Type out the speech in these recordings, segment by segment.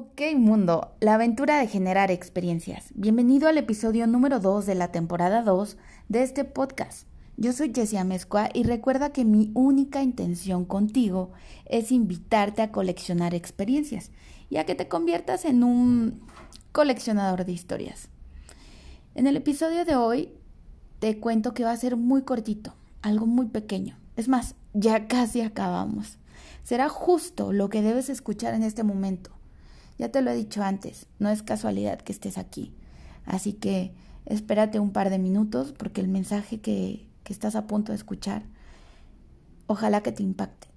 Ok mundo, la aventura de generar experiencias. Bienvenido al episodio número 2 de la temporada 2 de este podcast. Yo soy Jessia Mezcua y recuerda que mi única intención contigo es invitarte a coleccionar experiencias y a que te conviertas en un coleccionador de historias. En el episodio de hoy te cuento que va a ser muy cortito, algo muy pequeño. Es más, ya casi acabamos. Será justo lo que debes escuchar en este momento ya te lo he dicho antes, no es casualidad que estés aquí. Así que espérate un par de minutos porque el mensaje que, que estás a punto de escuchar, ojalá que te impacte.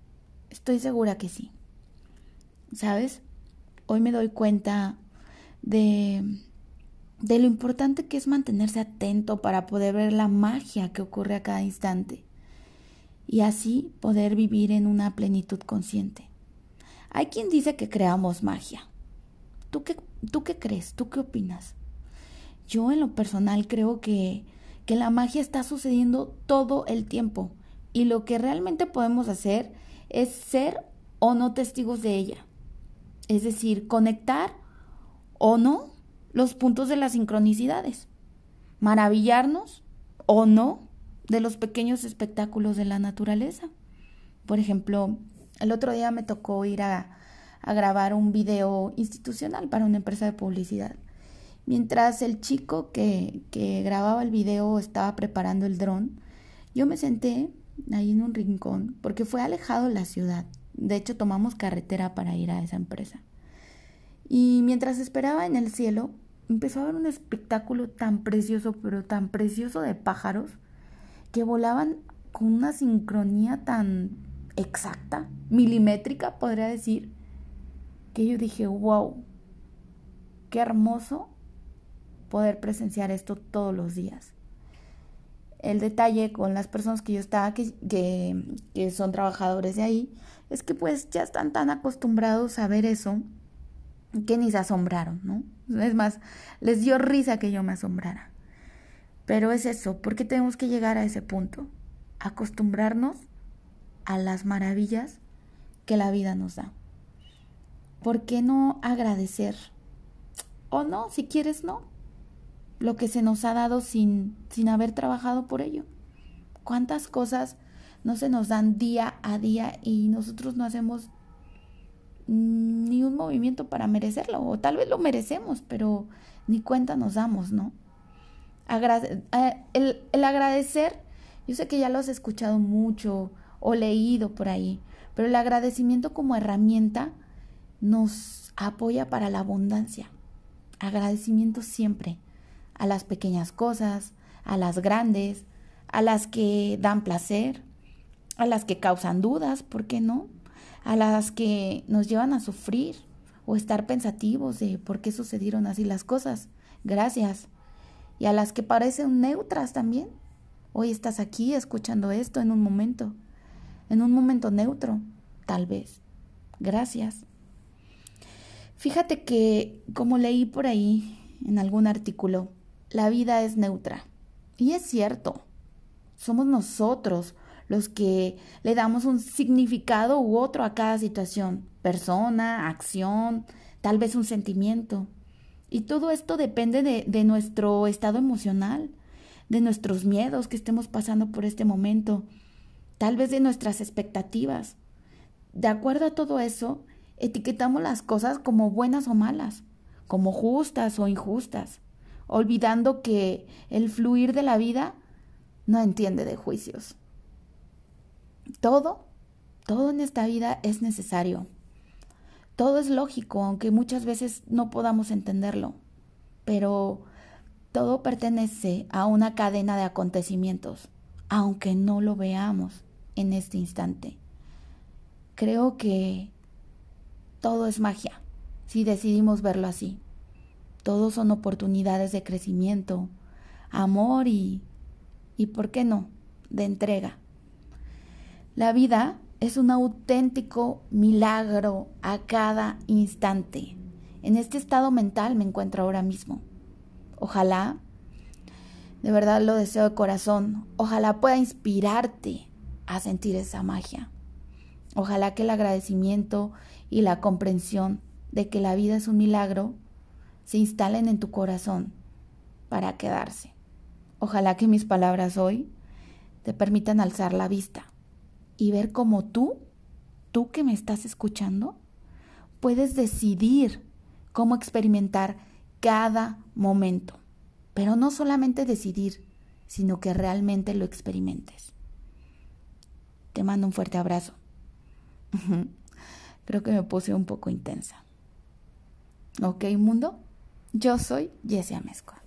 Estoy segura que sí. ¿Sabes? Hoy me doy cuenta de, de lo importante que es mantenerse atento para poder ver la magia que ocurre a cada instante y así poder vivir en una plenitud consciente. Hay quien dice que creamos magia. ¿Tú qué, ¿Tú qué crees? ¿Tú qué opinas? Yo en lo personal creo que, que la magia está sucediendo todo el tiempo y lo que realmente podemos hacer es ser o no testigos de ella. Es decir, conectar o no los puntos de las sincronicidades. Maravillarnos o no de los pequeños espectáculos de la naturaleza. Por ejemplo, el otro día me tocó ir a, a grabar un video institucional para una empresa de publicidad. Mientras el chico que, que grababa el video estaba preparando el dron, yo me senté ahí en un rincón porque fue alejado de la ciudad. De hecho, tomamos carretera para ir a esa empresa. Y mientras esperaba en el cielo, empezó a ver un espectáculo tan precioso, pero tan precioso de pájaros, que volaban con una sincronía tan exacta, milimétrica, podría decir, que yo dije, wow, qué hermoso poder presenciar esto todos los días. El detalle con las personas que yo estaba, que, que, son trabajadores de ahí, es que pues ya están tan acostumbrados a ver eso que ni se asombraron, ¿no? Es más, les dio risa que yo me asombrara. Pero es eso, ¿por qué tenemos que llegar a ese punto? Acostumbrarnos a las maravillas que la vida nos da. ¿Por qué no agradecer? O no, si quieres, no. Lo que se nos ha dado sin, sin haber trabajado por ello. ¿Cuántas cosas no se nos dan día a día y nosotros no hacemos ni un movimiento para merecerlo? O tal vez lo merecemos, pero ni cuenta nos damos, ¿no? Eh, el, el agradecer, yo sé que ya lo has escuchado mucho o leído por ahí, pero el agradecimiento como herramienta nos apoya para la abundancia. Agradecimiento siempre a las pequeñas cosas, a las grandes, a las que dan placer, a las que causan dudas, ¿por qué no? A las que nos llevan a sufrir o estar pensativos de por qué sucedieron así las cosas. Gracias. Y a las que parecen neutras también. Hoy estás aquí escuchando esto en un momento, en un momento neutro, tal vez. Gracias. Fíjate que, como leí por ahí en algún artículo, la vida es neutra. Y es cierto, somos nosotros los que le damos un significado u otro a cada situación, persona, acción, tal vez un sentimiento. Y todo esto depende de, de, nuestro estado emocional, de nuestros miedos que estemos pasando por este momento, tal vez de nuestras expectativas. De acuerdo a todo eso, etiquetamos las cosas como buenas o malas, como justas o injustas, olvidando que el fluir de la vida no entiende de juicios. Todo, todo en esta vida es necesario. Todo es lógico, aunque muchas veces no podamos entenderlo, pero todo pertenece a una cadena de acontecimientos, aunque no lo veamos en este instante. Creo que todo es magia, si decidimos verlo así. Todos son oportunidades de crecimiento, amor y, y, ¿por qué no?, de entrega. La vida es un auténtico milagro a cada instante. En este estado mental me encuentro ahora mismo. Ojalá, de verdad lo deseo de corazón, ojalá pueda inspirarte a sentir esa magia. Ojalá que el agradecimiento y la comprensión de que la vida es un milagro se instalen en tu corazón para quedarse. Ojalá que mis palabras hoy te permitan alzar la vista y ver cómo tú, tú que me estás escuchando, puedes decidir cómo experimentar cada momento. Pero no solamente decidir, sino que realmente lo experimentes. Te mando un fuerte abrazo. Creo que me puse un poco intensa. ¿Ok, mundo? Yo soy Jessia Mezcua.